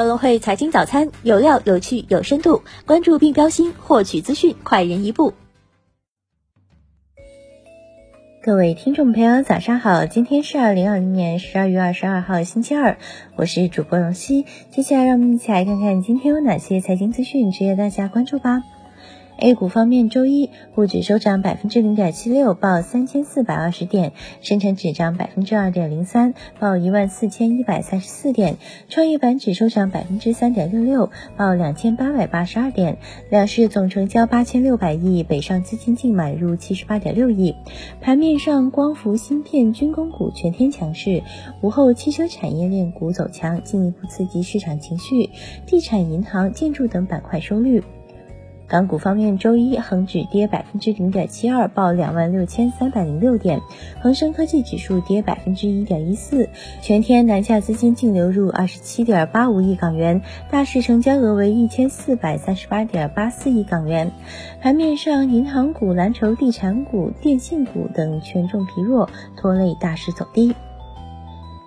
高隆汇财经早餐有料、有趣、有深度，关注并标新，获取资讯快人一步。各位听众朋友，早上好！今天是二零二零年十二月二十二号，星期二，我是主播龙熙。接下来让我们一起来看看今天有哪些财经资讯值得大家关注吧。A 股方面，周一沪指收涨百分之零点七六，报三千四百二十点；深成指涨百分之二点零三，报一万四千一百三十四点；创业板指收涨百分之三点六六，报两千八百八十二点。两市总成交八千六百亿，北上资金净买入七十八点六亿。盘面上，光伏芯片、军工股全天强势，午后汽车产业链股走强，进一步刺激市场情绪。地产、银行、建筑等板块收绿。港股方面，周一恒指跌百分之零点七二，报两万六千三百零六点；恒生科技指数跌百分之一点一四。全天南下资金净流入二十七点八五亿港元，大市成交额为一千四百三十八点八四亿港元。盘面上，银行股、蓝筹、地产股、电信股等权重疲弱，拖累大市走低。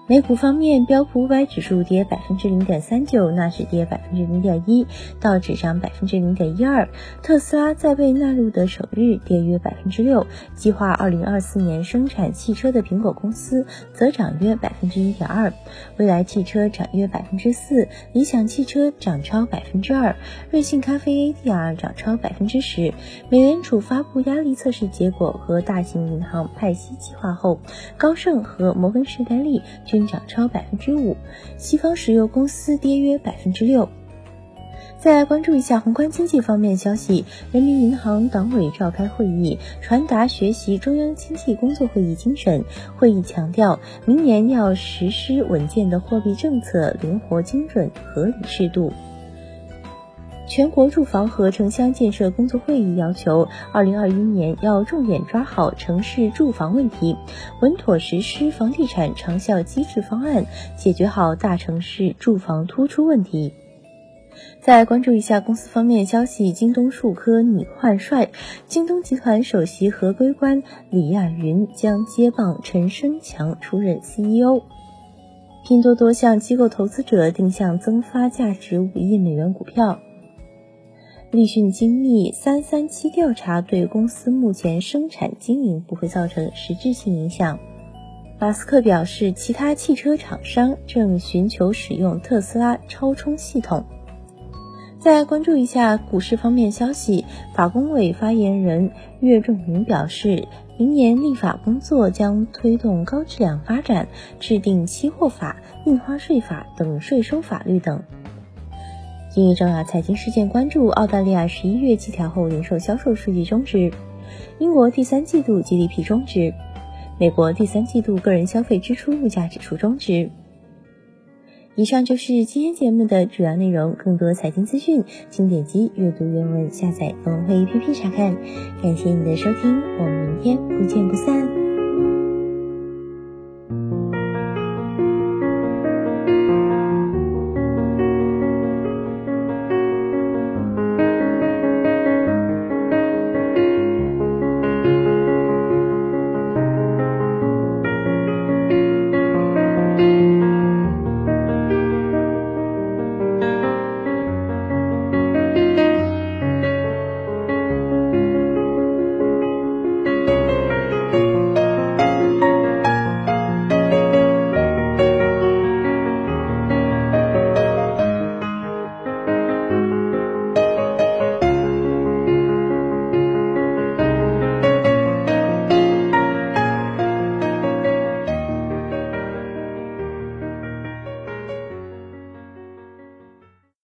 美股方面，标普五百指数跌百分之零点三九，纳指跌百分之零点一，道指涨百分之零点一二。特斯拉在被纳入的首日跌约百分之六，计划二零二四年生产汽车的苹果公司则涨约百分之一点二，蔚来汽车涨约百分之四，理想汽车涨超百分之二，瑞幸咖啡 ADR 涨超百分之十。美联储发布压力测试结果和大型银行派息计划后，高盛和摩根士丹利。增长超百分之五，西方石油公司跌约百分之六。再来关注一下宏观经济方面消息，人民银行党委召开会议，传达学习中央经济工作会议精神。会议强调，明年要实施稳健的货币政策，灵活精准、合理适度。全国住房和城乡建设工作会议要求，二零二一年要重点抓好城市住房问题，稳妥实施房地产长效机制方案，解决好大城市住房突出问题。再关注一下公司方面消息，京东数科拟换帅，京东集团首席合规官李亚云将接棒陈生强出任 CEO。拼多多向机构投资者定向增发价值五亿美元股票。立讯精密三三七调查对公司目前生产经营不会造成实质性影响。马斯克表示，其他汽车厂商正寻求使用特斯拉超充系统。再关注一下股市方面消息，法工委发言人岳仲明表示，明年立法工作将推动高质量发展，制定期货法、印花税法等税收法律等。今日重要财经事件关注：澳大利亚十一月季调后零售销售数据终止；英国第三季度 GDP 终止；美国第三季度个人消费支出物价指数终止。以上就是今天节目的主要内容。更多财经资讯，请点击阅读原文下载“龙会 APP 查看。感谢你的收听，我们明天不见不散。